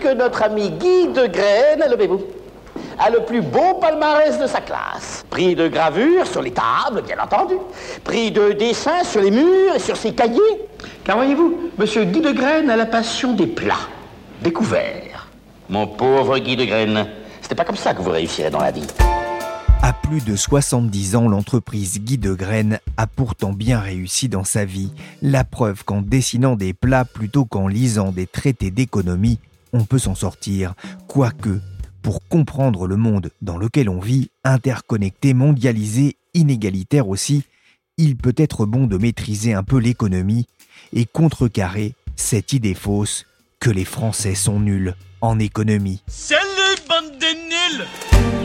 Que notre ami Guy de Graine, levez-vous, a le plus beau palmarès de sa classe. Prix de gravure sur les tables, bien entendu. Prix de dessin sur les murs et sur ses cahiers. Car voyez-vous, monsieur Guy de Graine a la passion des plats, découverts. Mon pauvre Guy de Graine, c'était pas comme ça que vous réussirez dans la vie. À plus de 70 ans, l'entreprise Guy de Graine a pourtant bien réussi dans sa vie. La preuve qu'en dessinant des plats plutôt qu'en lisant des traités d'économie, on peut s'en sortir. Quoique, pour comprendre le monde dans lequel on vit, interconnecté, mondialisé, inégalitaire aussi, il peut être bon de maîtriser un peu l'économie et contrecarrer cette idée fausse que les Français sont nuls en économie. Salut, bande de nuls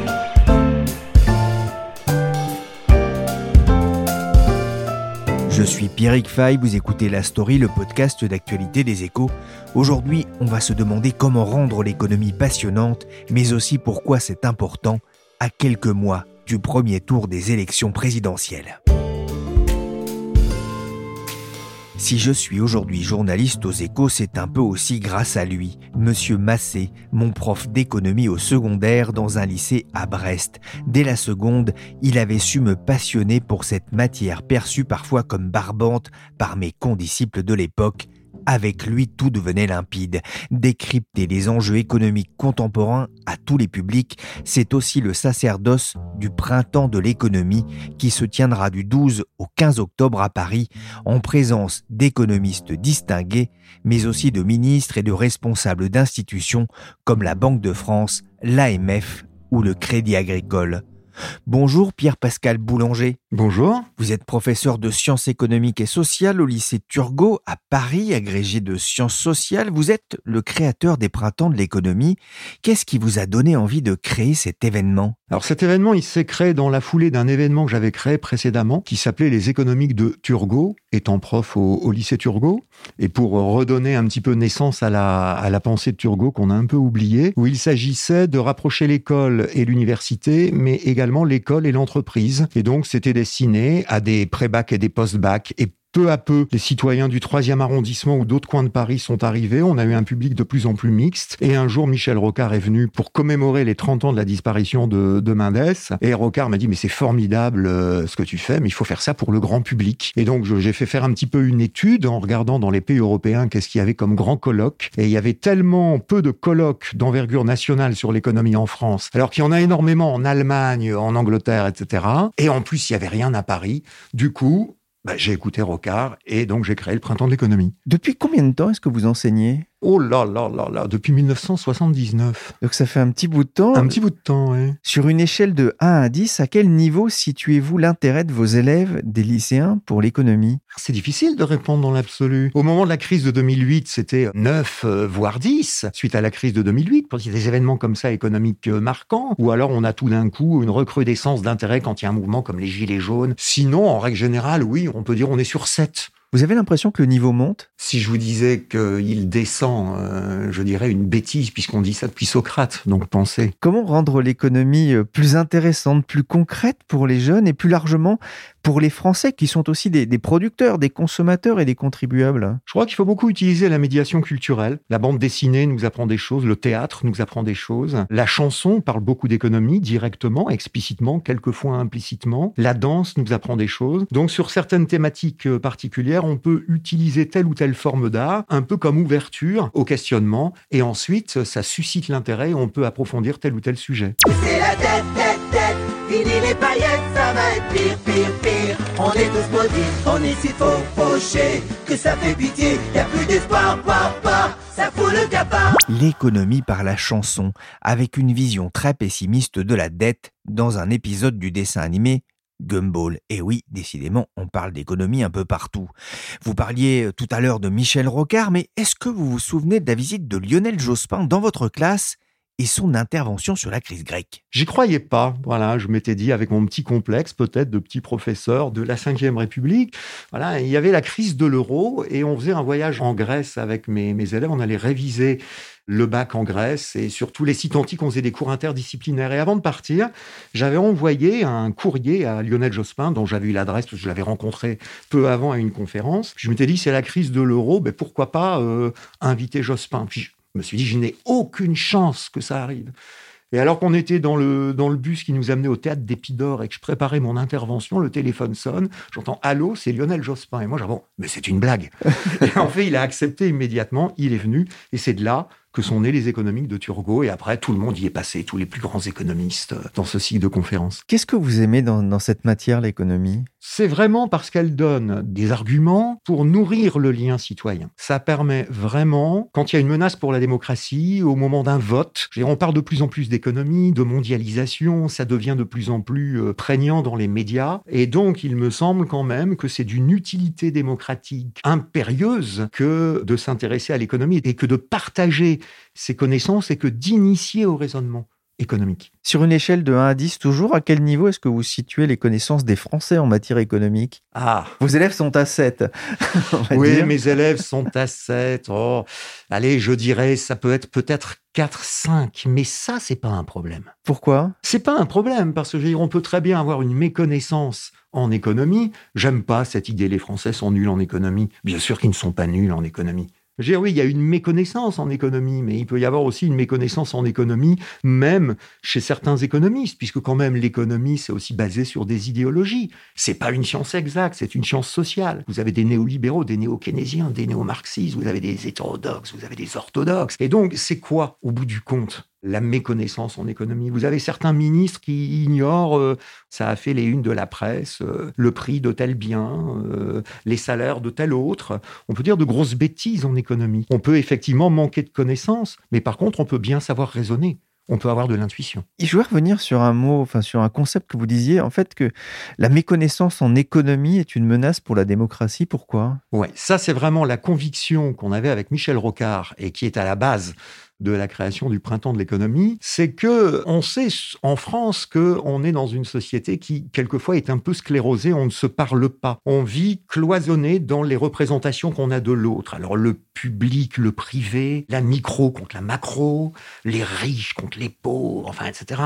Je suis Pierrick Fay, vous écoutez La Story, le podcast d'actualité des échos. Aujourd'hui, on va se demander comment rendre l'économie passionnante, mais aussi pourquoi c'est important à quelques mois du premier tour des élections présidentielles. Si je suis aujourd'hui journaliste aux échos, c'est un peu aussi grâce à lui, Monsieur Massé, mon prof d'économie au secondaire dans un lycée à Brest. Dès la seconde, il avait su me passionner pour cette matière perçue parfois comme barbante par mes condisciples de l'époque. Avec lui, tout devenait limpide. Décrypter les enjeux économiques contemporains à tous les publics, c'est aussi le sacerdoce du printemps de l'économie qui se tiendra du 12 au 15 octobre à Paris en présence d'économistes distingués, mais aussi de ministres et de responsables d'institutions comme la Banque de France, l'AMF ou le Crédit Agricole. Bonjour Pierre-Pascal Boulanger. Bonjour. Vous êtes professeur de sciences économiques et sociales au lycée Turgot à Paris, agrégé de sciences sociales. Vous êtes le créateur des printemps de l'économie. Qu'est-ce qui vous a donné envie de créer cet événement? Alors cet événement, il s'est créé dans la foulée d'un événement que j'avais créé précédemment, qui s'appelait les économiques de Turgot, étant prof au, lycée Turgot, et pour redonner un petit peu naissance à la, à la pensée de Turgot qu'on a un peu oubliée, où il s'agissait de rapprocher l'école et l'université, mais également l'école et l'entreprise. Et donc, c'était destiné à des pré-bac et des post-bac et peu à peu, les citoyens du 3e arrondissement ou d'autres coins de Paris sont arrivés. On a eu un public de plus en plus mixte. Et un jour, Michel Rocard est venu pour commémorer les 30 ans de la disparition de, de Mendes. Et Rocard m'a dit, mais c'est formidable euh, ce que tu fais, mais il faut faire ça pour le grand public. Et donc, j'ai fait faire un petit peu une étude en regardant dans les pays européens qu'est-ce qu'il y avait comme grand colloque. Et il y avait tellement peu de colloques d'envergure nationale sur l'économie en France, alors qu'il y en a énormément en Allemagne, en Angleterre, etc. Et en plus, il n'y avait rien à Paris. Du coup, bah, j'ai écouté Rocard et donc j'ai créé le Printemps de l'économie. Depuis combien de temps est-ce que vous enseignez? Oh là là là là, depuis 1979. Donc ça fait un petit bout de temps. Un petit bout de temps, oui. Sur une échelle de 1 à 10, à quel niveau situez-vous l'intérêt de vos élèves, des lycéens, pour l'économie? C'est difficile de répondre dans l'absolu. Au moment de la crise de 2008, c'était 9, euh, voire 10, suite à la crise de 2008, parce qu'il y a des événements comme ça économiques euh, marquants, ou alors on a tout d'un coup une recrudescence d'intérêt quand il y a un mouvement comme les Gilets jaunes. Sinon, en règle générale, oui, on peut dire on est sur 7. Vous avez l'impression que le niveau monte? Si je vous disais qu'il descend, euh, je dirais une bêtise, puisqu'on dit ça depuis Socrate, donc pensez. Comment rendre l'économie euh, plus intéressante, plus concrète pour les jeunes et plus largement pour les Français qui sont aussi des, des producteurs, des consommateurs et des contribuables Je crois qu'il faut beaucoup utiliser la médiation culturelle. La bande dessinée nous apprend des choses, le théâtre nous apprend des choses, la chanson parle beaucoup d'économie directement, explicitement, quelquefois implicitement. La danse nous apprend des choses. Donc sur certaines thématiques particulières, on peut utiliser telle ou telle forme d'art, un peu comme ouverture au questionnement, et ensuite ça suscite l'intérêt et on peut approfondir tel ou tel sujet. C'est la tête, tête, tête, fini les paillettes, ça va être pire, pire, pire. On est tous maudits, on est si faux, fauchés, que ça fait pitié, y plus d'espoir, pas, ça fout le. L'économie par la chanson, avec une vision très pessimiste de la dette dans un épisode du dessin animé Gumball. Et oui, décidément, on parle d'économie un peu partout. Vous parliez euh, tout à l'heure de Michel Rocard, mais est-ce que vous vous souvenez de la visite de Lionel Jospin dans votre classe? Et son intervention sur la crise grecque. J'y croyais pas. Voilà, je m'étais dit avec mon petit complexe, peut-être de petit professeur de la Ve République. Voilà, il y avait la crise de l'euro et on faisait un voyage en Grèce avec mes, élèves. On allait réviser le bac en Grèce et sur tous les sites antiques, on faisait des cours interdisciplinaires. Et avant de partir, j'avais envoyé un courrier à Lionel Jospin, dont j'avais eu l'adresse, parce que je l'avais rencontré peu avant à une conférence. Je m'étais dit, c'est la crise de l'euro, ben pourquoi pas euh, inviter Jospin me suis dit, je n'ai aucune chance que ça arrive. Et alors qu'on était dans le, bus qui nous amenait au théâtre d'Épidore et que je préparais mon intervention, le téléphone sonne, j'entends Allô, c'est Lionel Jospin. Et moi, j'ai mais c'est une blague. et en fait, il a accepté immédiatement, il est venu, et c'est de là que sont nées les économiques de Turgot. Et après, tout le monde y est passé, tous les plus grands économistes euh, dans ce cycle de conférences. Qu'est-ce que vous aimez dans, dans cette matière, l'économie? C'est vraiment parce qu'elle donne des arguments pour nourrir le lien citoyen. Ça permet vraiment, quand il y a une menace pour la démocratie, au moment d'un vote, on parle de plus en plus d'économie, de mondialisation, ça devient de plus en plus euh, prégnant dans les médias. Et donc, il me semble quand même que c'est d'une utilité démocratique impérieuse que de s'intéresser à l'économie et que de partager ces connaissances et que d'initier au raisonnement économique. Sur une échelle de 1 à 10, toujours, à quel niveau est-ce que vous situez les connaissances des Français en matière économique? Ah Vos élèves sont à 7. oui, mes élèves sont à 7. Oh, allez, je dirais, ça peut être peut-être 4, 5, mais ça, c'est pas un problème. Pourquoi? C'est pas un problème, parce que on peut très bien avoir une méconnaissance en économie. J'aime pas cette idée, les Français sont nuls en économie. Bien sûr qu'ils ne sont pas nuls en économie. Je oui, il y a une méconnaissance en économie, mais il peut y avoir aussi une méconnaissance en économie, même chez certains économistes, puisque quand même l'économie, c'est aussi basé sur des idéologies. C'est pas une science exacte, c'est une science sociale. Vous avez des néolibéraux, des néo-keynésiens, des néo-marxistes, vous avez des hétérodoxes, vous avez des orthodoxes. Et donc, c'est quoi, au bout du compte? La méconnaissance en économie. Vous avez certains ministres qui ignorent, euh, ça a fait les unes de la presse, euh, le prix de tel bien, euh, les salaires de tel autre. On peut dire de grosses bêtises en économie. On peut effectivement manquer de connaissances, mais par contre, on peut bien savoir raisonner on peut avoir de l'intuition. Je voudrais revenir sur un mot, enfin sur un concept que vous disiez, en fait que la méconnaissance en économie est une menace pour la démocratie. Pourquoi? Ouais, ça c'est vraiment la conviction qu'on avait avec Michel Rocard et qui est à la base de la création du printemps de l'économie, c'est que on sait en France que on est dans une société qui quelquefois est un peu sclérosée, on ne se parle pas. On vit cloisonné dans les représentations qu'on a de l'autre. Alors le public, le privé, la micro contre la macro, les riches contre les pauvres, enfin etc.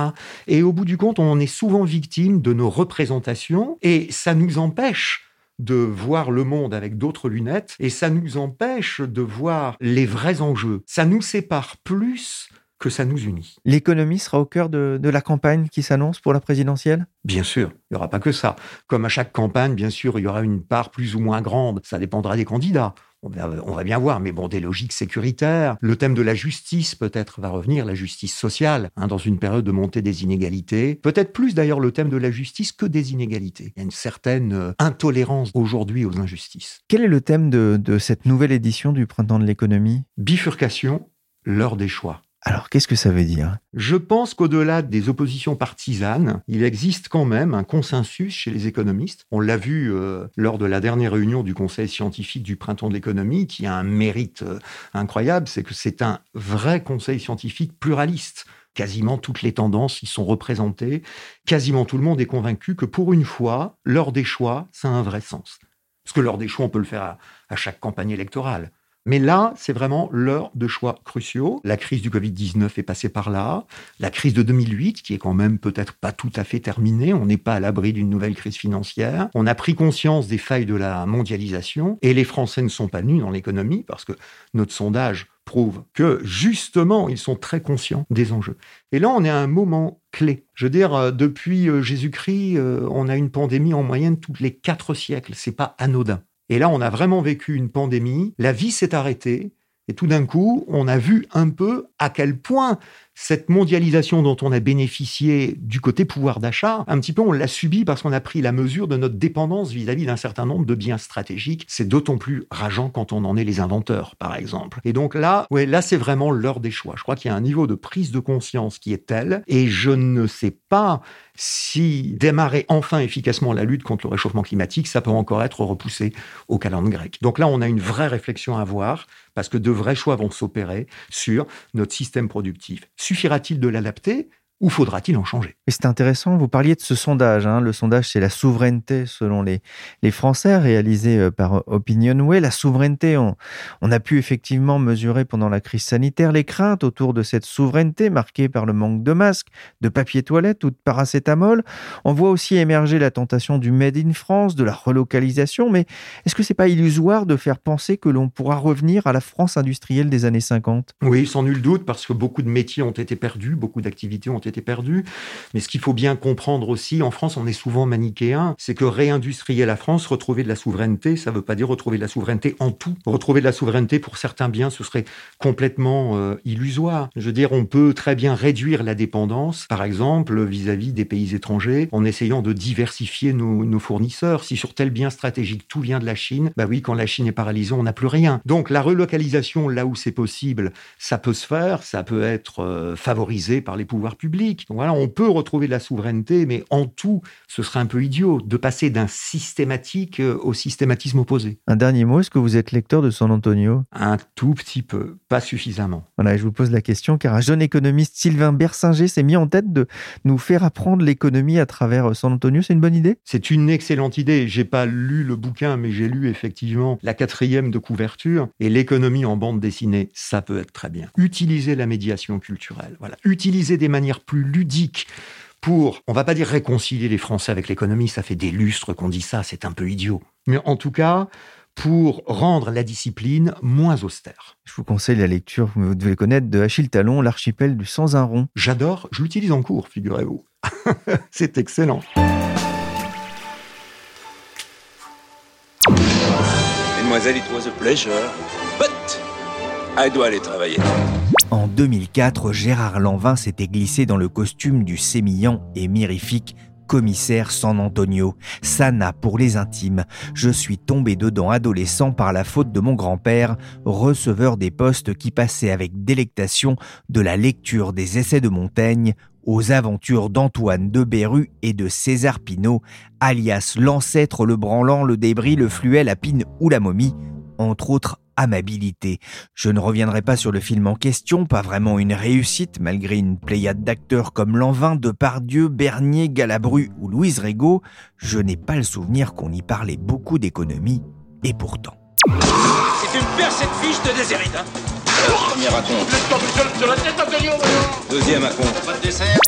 Et au bout du compte, on est souvent victime de nos représentations et ça nous empêche de voir le monde avec d'autres lunettes et ça nous empêche de voir les vrais enjeux. Ça nous sépare plus que ça nous unit. L'économie sera au cœur de, la campagne qui s'annonce pour la présidentielle? Bien sûr, il n'y aura pas que ça. Comme à chaque campagne, bien sûr, il y aura une part plus ou moins grande. Ça dépendra des candidats. On va, bien voir, mais bon, des logiques sécuritaires. Le thème de la justice, peut-être, va revenir, la justice sociale, hein, dans une période de montée des inégalités. Peut-être plus, d'ailleurs, le thème de la justice que des inégalités. Il y a une certaine euh, intolérance aujourd'hui aux injustices. Quel est le thème de cette nouvelle édition du Printemps de l'économie? Bifurcation, l'heure des choix. Alors, qu'est-ce que ça veut dire? Je pense qu'au-delà des oppositions partisanes, il existe quand même un consensus chez les économistes. On l'a vu euh, lors de la dernière réunion du Conseil scientifique du printemps de l'économie, qui a un mérite euh, incroyable, c'est que c'est un vrai Conseil scientifique pluraliste. Quasiment toutes les tendances y sont représentées. Quasiment tout le monde est convaincu que pour une fois, l'heure des choix, ça a un vrai sens. Parce que l'heure des choix, on peut le faire à chaque campagne électorale. Mais là, c'est vraiment l'heure de choix cruciaux. La crise du Covid-19 est passée par là. La crise de 2008, qui est quand même peut-être pas tout à fait terminée. On n'est pas à l'abri d'une nouvelle crise financière. On a pris conscience des failles de la mondialisation. Et les Français ne sont pas nus dans l'économie parce que notre sondage prouve que justement, ils sont très conscients des enjeux. Et là, on est à un moment clé. Je veux dire, euh, depuis euh, Jésus-Christ, euh, on a une pandémie en moyenne tous les quatre siècles. C'est pas anodin. Et là, on a vraiment vécu une pandémie, la vie s'est arrêtée, et tout d'un coup, on a vu un peu à quel point cette mondialisation dont on a bénéficié du côté pouvoir d'achat, un petit peu on l'a subi parce qu'on a pris la mesure de notre dépendance vis-à-vis d'un certain nombre de biens stratégiques. C'est d'autant plus rageant quand on en est les inventeurs, par exemple. Et donc là, ouais, là c'est vraiment l'heure des choix. Je crois qu'il y a un niveau de prise de conscience qui est tel, et je ne sais pas si démarrer enfin efficacement la lutte contre le réchauffement climatique, ça peut encore être repoussé au calendrier grec. Donc là, on a une vraie réflexion à avoir parce que de vrais choix vont s'opérer sur notre système productif. Suffira-t-il de l'adapter? Ou faudra-t-il en changer? Et c'est intéressant, vous parliez de ce sondage. Hein. Le sondage, c'est la souveraineté selon les, les Français, réalisé euh, par Opinionway. La souveraineté, on, on, a pu effectivement mesurer pendant la crise sanitaire les craintes autour de cette souveraineté marquée par le manque de masques, de papier toilette ou de paracétamol. On voit aussi émerger la tentation du Made in France, de la relocalisation. Mais est-ce que c'est pas illusoire de faire penser que l'on pourra revenir à la France industrielle des années 50 Oui, sans nul doute, parce que beaucoup de métiers ont été perdus, beaucoup d'activités ont été été perdu. Mais ce qu'il faut bien comprendre aussi, en France, on est souvent manichéen, c'est que réindustrier la France, retrouver de la souveraineté, ça ne veut pas dire retrouver de la souveraineté en tout. Retrouver de la souveraineté pour certains biens, ce serait complètement euh, illusoire. Je veux dire, on peut très bien réduire la dépendance, par exemple, vis-à-vis des pays étrangers, en essayant de diversifier nos, nos, fournisseurs. Si sur tel bien stratégique, tout vient de la Chine, bah oui, quand la Chine est paralysée, on n'a plus rien. Donc la relocalisation, là où c'est possible, ça peut se faire, ça peut être euh, favorisé par les pouvoirs publics donc voilà, on peut retrouver de la souveraineté, mais en tout, ce serait un peu idiot de passer d'un systématique euh, au systématisme opposé. Un dernier mot, est-ce que vous êtes lecteur de San Antonio? Un tout petit peu, pas suffisamment. Voilà, je vous pose la question car un jeune économiste, Sylvain Bersinger, s'est mis en tête de nous faire apprendre l'économie à travers euh, San Antonio. C'est une bonne idée? C'est une excellente idée. J'ai pas lu le bouquin, mais j'ai lu effectivement la quatrième de couverture et l'économie en bande dessinée. Ça peut être très bien. Utiliser la médiation culturelle. Voilà, utiliser des manières plus ludique pour, on va pas dire réconcilier les Français avec l'économie, ça fait des lustres qu'on dit ça, c'est un peu idiot. Mais en tout cas, pour rendre la discipline moins austère. Je vous conseille la lecture, vous devez connaître, de Achille Talon, L'archipel du sans un rond. J'adore, je l'utilise en cours, figurez-vous. c'est excellent. Mademoiselle, it was a pleasure, but I dois aller travailler. En 2004, Gérard Lanvin s'était glissé dans le costume du sémillant et mirifique commissaire San Antonio. Sana pour les intimes. Je suis tombé dedans adolescent par la faute de mon grand-père, receveur des postes qui passait avec délectation de la lecture des essais de Montaigne aux aventures d'Antoine de Berru et de César Pinault, alias l'ancêtre, le branlant, le débris, le fluet, la pine ou la momie, entre autres amabilité. Je ne reviendrai pas sur le film en question, pas vraiment une réussite, malgré une pléiade d'acteurs comme Lanvin, Depardieu, Bernier, Galabru ou Louise Régaud. Je n'ai pas le souvenir qu'on y parlait beaucoup d'économie, et pourtant. Une percée de fiche de déshérite, hein Deuxième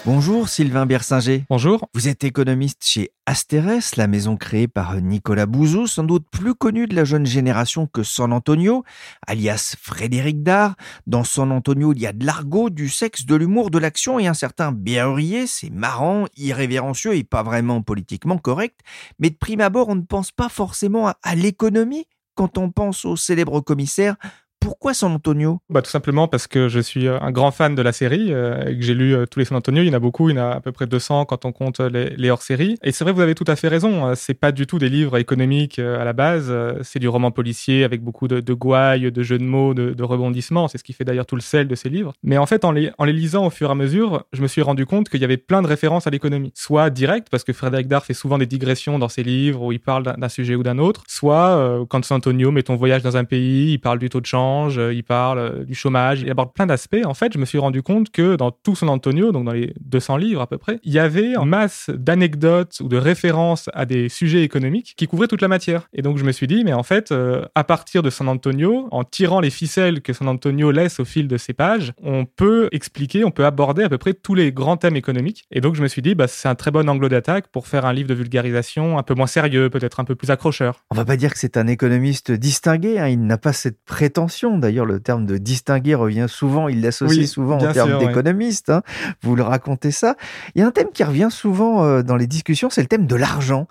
Bonjour Sylvain Bersinger. Bonjour. Vous êtes économiste chez Asterès, la maison créée par Nicolas Bouzou, sans doute plus connu de la jeune génération que San Antonio, alias Frédéric Dard. Dans San Antonio, il y a de l'argot, du sexe, de l'humour, de l'action et un certain Berrurier. C'est marrant, irrévérencieux et pas vraiment politiquement correct. Mais de prime abord, on ne pense pas forcément à, à l'économie quand on pense au célèbre commissaire pourquoi San Antonio? Bah, Tout simplement parce que je suis euh, un grand fan de la série euh, et que j'ai lu euh, tous les San Antonio. Il y en a beaucoup, il y en a à peu près 200 quand on compte les, les hors-séries. Et c'est vrai, vous avez tout à fait raison. C'est pas du tout des livres économiques à la base. C'est du roman policier avec beaucoup de, de gouailles, de jeux de mots, de, de rebondissements. C'est ce qui fait d'ailleurs tout le sel de ces livres. Mais en fait, en les, en les lisant au fur et à mesure, je me suis rendu compte qu'il y avait plein de références à l'économie. Soit direct, parce que Frédéric Dard fait souvent des digressions dans ses livres où il parle d'un sujet ou d'un autre. Soit quand San Antonio met ton voyage dans un pays, il parle du taux de change euh, il parle euh, du chômage, il aborde plein d'aspects. En fait, je me suis rendu compte que dans tout son Antonio, donc dans les 200 livres à peu près, il y avait en masse d'anecdotes ou de références à des sujets économiques qui couvraient toute la matière. Et donc je me suis dit, mais en fait, euh, à partir de San Antonio, en tirant les ficelles que San Antonio laisse au fil de ses pages, on peut expliquer, on peut aborder à peu près tous les grands thèmes économiques. Et donc je me suis dit, bah, c'est un très bon angle d'attaque pour faire un livre de vulgarisation un peu moins sérieux, peut-être un peu plus accrocheur. On va pas dire que c'est un économiste distingué, hein. il n'a pas cette prétention D'ailleurs, le terme de distinguer revient souvent, il l'associe souvent en termes d'économiste. Hein. Vous le racontez ça. Il y a un thème qui revient souvent euh, dans les discussions, c'est le thème de l'argent.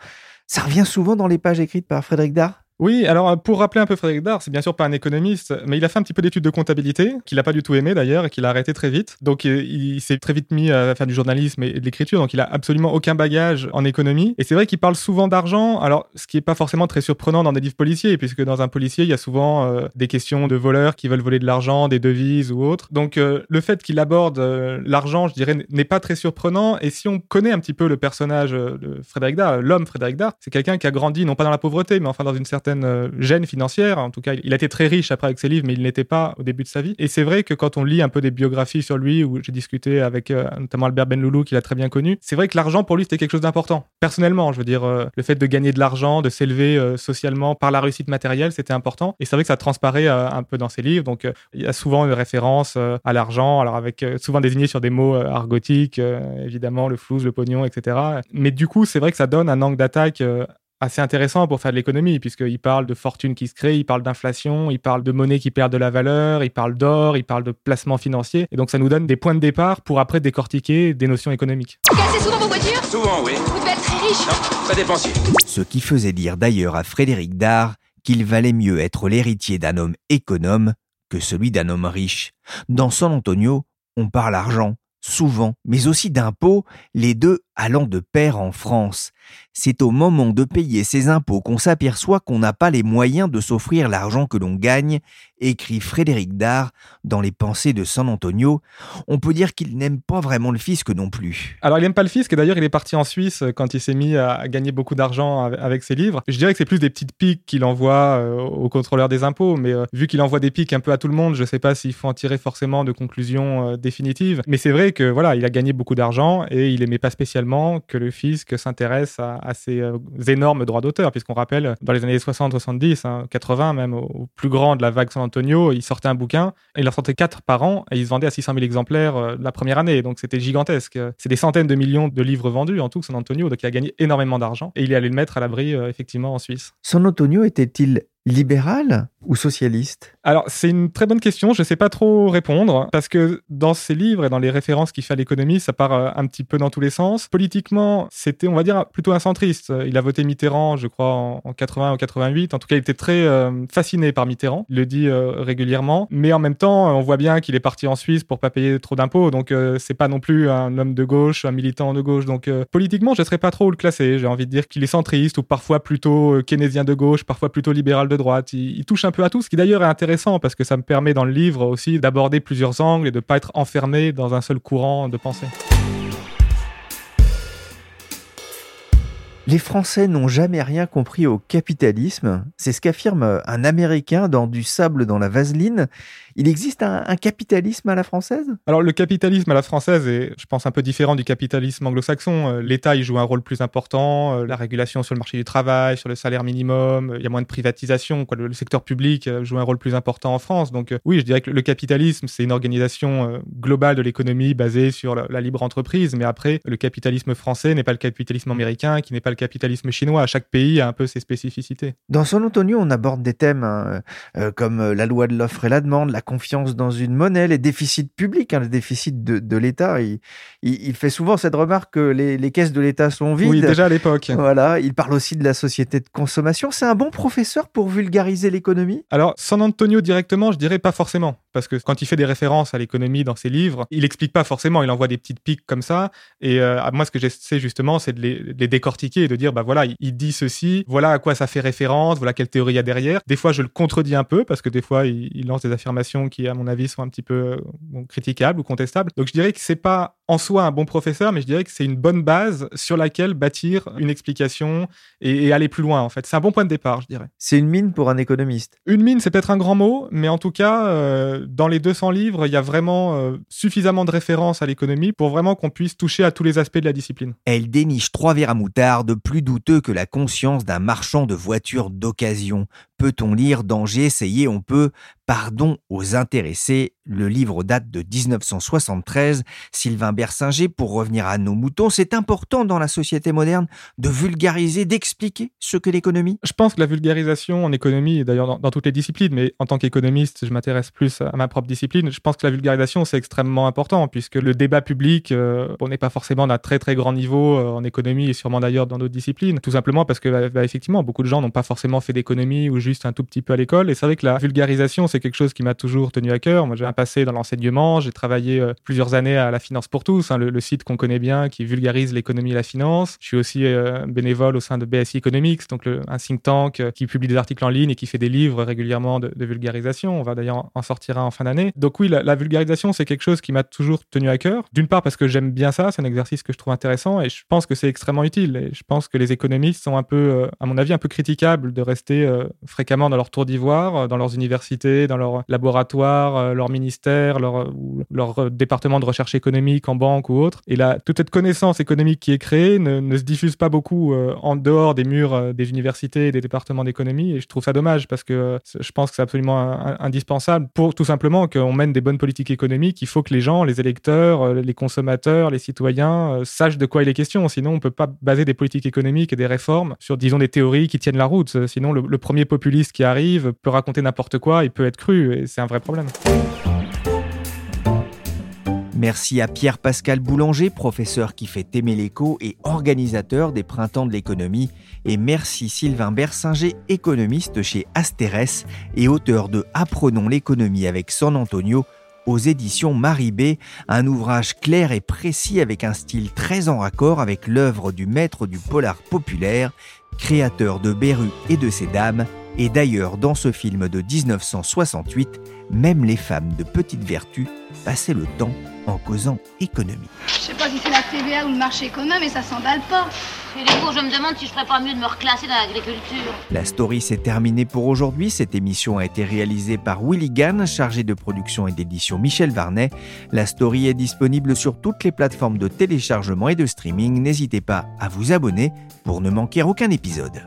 Ça revient souvent dans les pages écrites par Frédéric Dard Oui, alors pour rappeler un peu Frédéric Dard, c'est bien sûr pas un économiste, mais il a fait un petit peu d'études de comptabilité, qu'il n'a pas du tout aimé d'ailleurs, et qu'il a arrêté très vite. Donc il, s'est très vite mis à faire du journalisme et de l'écriture, donc il a absolument aucun bagage en économie. Et c'est vrai qu'il parle souvent d'argent, alors ce qui est pas forcément très surprenant dans des livres policiers, puisque dans un policier, il y a souvent euh, des questions de voleurs qui veulent voler de l'argent, des devises ou autres. Donc euh, le fait qu'il aborde euh, l'argent, je dirais, n'est pas très surprenant. Et si on connaît un petit peu le personnage de Frédéric Dard, l'homme Frédéric Dard, c'est quelqu'un qui a grandi non pas dans la pauvreté, mais enfin dans une certaine gêne financière. En tout cas, il a été très riche après avec ses livres, mais il n'était pas au début de sa vie. Et c'est vrai que quand on lit un peu des biographies sur lui, où j'ai discuté avec notamment Albert Benloulou, qu'il a très bien connu, c'est vrai que l'argent pour lui c'était quelque chose d'important. Personnellement, je veux dire, le fait de gagner de l'argent, de s'élever socialement par la réussite matérielle, c'était important. Et c'est vrai que ça transparaît un peu dans ses livres. Donc il y a souvent une référence à l'argent, alors avec souvent désigné sur des mots argotiques, évidemment le flouze, le pognon, etc. Mais du coup, c'est vrai que ça donne un angle d'attaque assez intéressant pour faire de l'économie, puisqu'il parle de fortune qui se crée, il parle d'inflation, il parle de monnaie qui perd de la valeur, il parle d'or, il parle de placement financier. Et donc ça nous donne des points de départ pour après décortiquer des notions économiques. Vous cassez souvent vos voitures? Souvent, oui. Vous devez être très riche Non, très dépensier. Ce qui faisait dire d'ailleurs à Frédéric Dard qu'il valait mieux être l'héritier d'un homme économe que celui d'un homme riche. Dans San Antonio, on parle argent, souvent, mais aussi d'impôts, les deux allant de pair en France. C'est au moment de payer ses impôts qu'on s'aperçoit qu'on n'a pas les moyens de s'offrir l'argent que l'on gagne, écrit Frédéric Dard dans Les Pensées de San Antonio. On peut dire qu'il n'aime pas vraiment le fisc non plus. Alors il n'aime pas le fisc et d'ailleurs il est parti en Suisse quand il s'est mis à gagner beaucoup d'argent avec ses livres. Je dirais que c'est plus des petites piques qu'il envoie euh, aux contrôleurs des impôts, mais euh, vu qu'il envoie des piques un peu à tout le monde, je ne sais pas s'il faut en tirer forcément de conclusions euh, définitives. Mais c'est vrai que voilà, il a gagné beaucoup d'argent et il aimait pas spécialement que le fisc s'intéresse à, ces euh, énormes droits d'auteur, puisqu'on rappelle, dans les années 60, 70, 80 même, au, plus grand de la vague San Antonio, il sortait un bouquin, et il en sortait quatre par an, et il se vendait à 600 000 exemplaires euh, la première année, donc c'était gigantesque. C'est des centaines de millions de livres vendus en tout, San Antonio, donc il a gagné énormément d'argent, et il est allé le mettre à l'abri, euh, effectivement, en Suisse. San Antonio était-il libéral ou socialiste? Alors, c'est une très bonne question. Je ne sais pas trop répondre parce que dans ses livres et dans les références qu'il fait à l'économie, ça part euh, un petit peu dans tous les sens. Politiquement, c'était, on va dire, plutôt un centriste. Il a voté Mitterrand, je crois, en 80 ou 88. En tout cas, il était très euh, fasciné par Mitterrand. Il le dit euh, régulièrement. Mais en même temps, on voit bien qu'il est parti en Suisse pour pas payer trop d'impôts. Donc, c'est pas non plus un homme de gauche, un militant de gauche. Donc, politiquement, je ne serais pas trop le classer. J'ai envie de dire qu'il est centriste ou parfois plutôt keynésien de gauche, parfois plutôt libéral de droite. Il, touche un peu à tout, ce qui d'ailleurs est intéressant parce que ça me permet dans le livre aussi d'aborder plusieurs angles et de ne pas être enfermé dans un seul courant de pensée. Les Français n'ont jamais rien compris au capitalisme. C'est ce qu'affirme un Américain dans Du sable dans la vaseline. Il existe un, capitalisme à la française? Alors le capitalisme à la française est, je pense, un peu différent du capitalisme anglo-saxon. Euh, L'État y joue un rôle plus important, euh, la régulation sur le marché du travail, sur le salaire minimum, euh, il y a moins de privatisation, quoi. Le, secteur public joue un rôle plus important en France. Donc oui, je dirais que le capitalisme, c'est une organisation globale de l'économie basée sur la, la, libre entreprise, mais après, le capitalisme français n'est pas le capitalisme américain, qui n'est pas le capitalisme chinois. Chaque pays a un peu ses spécificités. Dans San Antonio, on aborde des thèmes hein, euh, comme la loi de l'offre et la demande, la confiance dans une monnaie, les déficits publics, hein, les déficits de, de l'État. Il, il, fait souvent cette remarque que les, les caisses de l'État sont vides. Oui, déjà à l'époque. Voilà. Il parle aussi de la société de consommation. C'est un bon professeur pour vulgariser l'économie? Alors, San Antonio directement, je dirais pas forcément. Parce que quand il fait des références à l'économie dans ses livres, il explique pas forcément. Il envoie des petites piques comme ça. Et euh, moi, ce que j'essaie justement, c'est de les, de les décortiquer et de dire, bah voilà, il, dit ceci, voilà à quoi ça fait référence, voilà quelle théorie il y a derrière. Des fois, je le contredis un peu parce que des fois, il, lance des affirmations qui, à mon avis, sont un petit peu critiquables ou contestables. Donc, je dirais que c'est pas en soi un bon professeur, mais je dirais que c'est une bonne base sur laquelle bâtir une explication et, aller plus loin, en fait. C'est un bon point de départ, je dirais. C'est une mine pour un économiste. Une mine, c'est peut-être un grand mot, mais en tout cas, euh, dans les 200 livres, il y a vraiment euh, suffisamment de références à l'économie pour vraiment qu'on puisse toucher à tous les aspects de la discipline. Elle déniche trois verres à moutarde plus douteux que la conscience d'un marchand de voitures d'occasion. Peut-on lire Danger, essayer, on peut. Pardon aux intéressés, le livre date de 1973. Sylvain Bersinger, pour revenir à nos moutons, c'est important dans la société moderne de vulgariser, d'expliquer ce que l'économie. Je pense que la vulgarisation en économie, d'ailleurs dans, toutes les disciplines, mais en tant qu'économiste, je m'intéresse plus à ma propre discipline, je pense que la vulgarisation, c'est extrêmement important, puisque le débat public, euh, on n'est pas forcément d'un très très grand niveau euh, en économie et sûrement d'ailleurs dans d'autres disciplines, tout simplement parce que bah, bah, effectivement, beaucoup de gens n'ont pas forcément fait d'économie ou juste un tout petit peu à l'école, et c'est vrai que la vulgarisation, c'est quelque chose qui m'a toujours tenu à cœur. Moi, j'ai un passé dans l'enseignement, j'ai travaillé euh, plusieurs années à la Finance pour tous, hein, le, site qu'on connaît bien qui vulgarise l'économie et la finance. Je suis aussi euh, bénévole au sein de BSI Economics, donc un think tank euh, qui publie des articles en ligne et qui fait des livres régulièrement de, vulgarisation. On va d'ailleurs en sortir un en fin d'année. Donc oui, la, vulgarisation, c'est quelque chose qui m'a toujours tenu à cœur. D'une part parce que j'aime bien ça, c'est un exercice que je trouve intéressant et je pense que c'est extrêmement utile. Et je pense que les économistes sont un peu, à mon avis, un peu critiquables de rester fréquemment dans leur tour d'ivoire, dans leurs universités, dans leurs laboratoires, euh, leur ministère, leur, leur euh, département de recherche économique en banque ou autre. Et là, toute cette connaissance économique qui est créée ne, se diffuse pas beaucoup euh, en dehors des murs des universités et des départements d'économie. Et je trouve ça dommage parce que je pense que c'est absolument indispensable pour tout simplement qu'on mène des bonnes politiques économiques. Il faut que les gens, les électeurs, les consommateurs, les citoyens sachent de quoi il est question. Sinon, on ne peut pas baser des politiques économiques et des réformes sur, disons, des théories qui tiennent la route. Sinon, le, premier qui arrive peut raconter n'importe quoi, il peut être cru et c'est un vrai problème. Merci à Pierre-Pascal Boulanger, professeur qui fait aimer l'écho et organisateur des Printemps de l'économie. Et merci Sylvain Bersinger, économiste chez Asterès et auteur de Apprenons l'économie avec San Antonio aux éditions Maribé, un ouvrage clair et précis avec un style très en raccord avec l'œuvre du maître du polar populaire, créateur de Beru et de ses dames, et d'ailleurs dans ce film de 1968, même les femmes de petite vertu passaient le temps en causant économie. Je sais pas si c'est la TVA ou le marché commun, mais ça s'emballe pas. Et du coup, je me demande si je ferais pas mieux de me reclasser dans l'agriculture. La story s'est terminée pour aujourd'hui. Cette émission a été réalisée par Willy Gann, chargé de production et d'édition Michel Varnet. La story est disponible sur toutes les plateformes de téléchargement et de streaming. N'hésitez pas à vous abonner pour ne manquer aucun épisode.